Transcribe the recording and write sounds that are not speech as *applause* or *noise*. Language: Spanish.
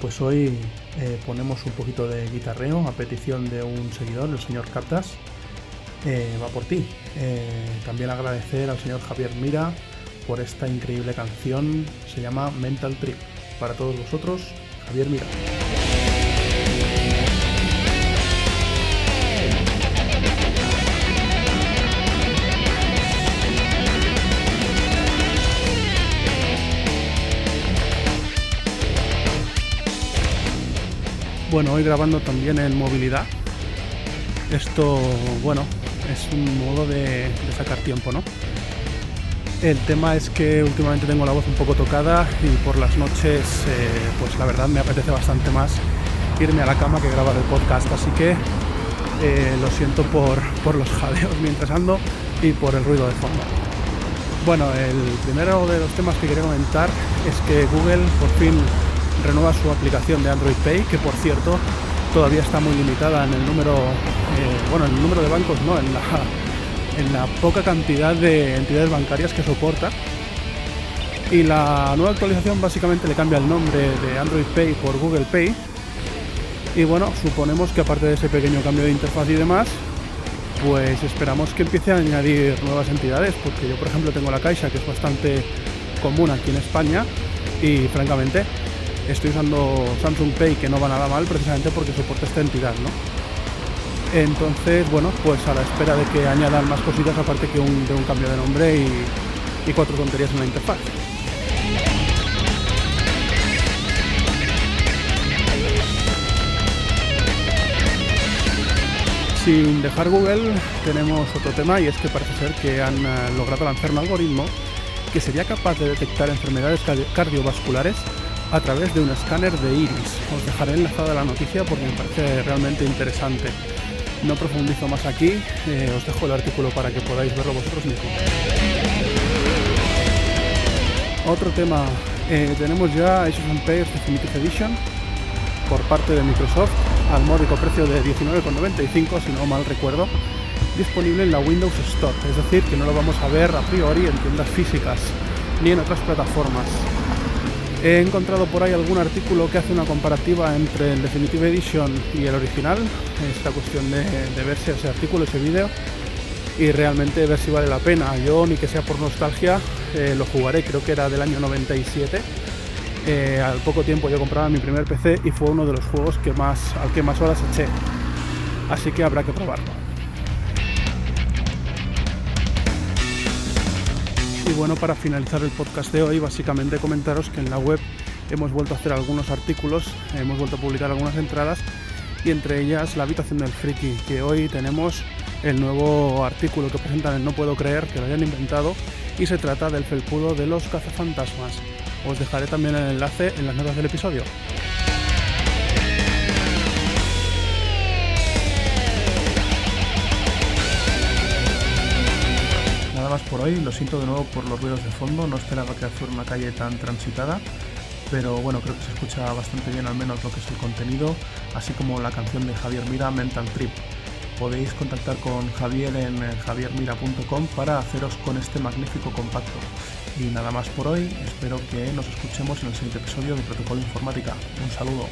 pues hoy eh, ponemos un poquito de guitarreo a petición de un seguidor, el señor Captas. Eh, va por ti. Eh, también agradecer al señor Javier Mira por esta increíble canción. Se llama Mental Trip. Para todos vosotros, Javier Mira. Bueno, hoy grabando también en movilidad. Esto, bueno, es un modo de, sacar tiempo, ¿no? El tema es que últimamente tengo la voz un poco tocada y por las noches, eh, pues la verdad me apetece bastante más irme a la cama que grabar el podcast, así que eh, lo siento por, por los *laughs* jadeos mientras ando y por el ruido de fondo. Bueno, el primero de los temas que quería comentar es que Google por fin renueva su aplicación de Android Pay, que por cierto todavía está muy limitada en el número, eh, bueno, en el número de bancos, no, en la, *laughs* en la poca cantidad de entidades bancarias que soporta. Y la nueva actualización básicamente le cambia el nombre de Android Pay por Google Pay. Y bueno, suponemos que aparte de ese pequeño cambio de interfaz y demás, pues esperamos que empiece a añadir nuevas entidades, porque yo por ejemplo tengo la Caixa, que es bastante común aquí en España, y francamente estoy usando Samsung Pay que no va nada mal precisamente porque soporta esta entidad, ¿no? Entonces, bueno, pues a la espera de que añadan más cositas aparte que de un cambio de nombre y, cuatro tonterías en la interfaz. Sin dejar Google, tenemos otro tema y es que parece ser que han eh, logrado lanzar un algoritmo que sería capaz de detectar enfermedades cardiovasculares a través de un escáner de iris. Os dejaré enlazada la noticia porque me parece realmente interesante. No profundizo más aquí, eh, os dejo el artículo para que podáis verlo vosotros mismos. Otro tema, eh, tenemos ya of Empires Definitive Edition por parte de Microsoft al módico precio de 19,95 si no mal recuerdo, disponible en la Windows Store, es decir, que no lo vamos a ver a priori en tiendas físicas ni en otras plataformas. He encontrado por ahí algún artículo que hace una comparativa entre el Definitive Edition y el original. Esta cuestión de, ver si ese artículo, ese vídeo y realmente ver si vale la pena. Yo, ni que sea por nostalgia, eh, lo jugaré, creo que era del año 97. Eh, al poco tiempo yo compraba mi primer PC y fue uno de los juegos que más, al que más horas eché. Así que habrá que probarlo. Y bueno, para finalizar el podcast de hoy, básicamente comentaros que en la web hemos vuelto a hacer algunos artículos, hemos vuelto a publicar algunas entradas y entre ellas la habitación del friki, que hoy tenemos el nuevo artículo que presentan en No Puedo Creer, que lo hayan inventado, y se trata del felpudo de los cazafantasmas. Os dejaré también el enlace en las notas del episodio. Hoy. Lo siento de nuevo por los ruidos de fondo. No esperaba que fuera una calle tan transitada. Pero bueno, creo que se escucha bastante bien al menos lo que es el contenido, así como la canción de Javier Mira, Mental Trip. Podéis contactar con Javier en eh, javiermira.com para haceros con este magnífico compacto. Y nada más por hoy, espero que nos escuchemos en el siguiente episodio de Protocolo Informática. Un saludo.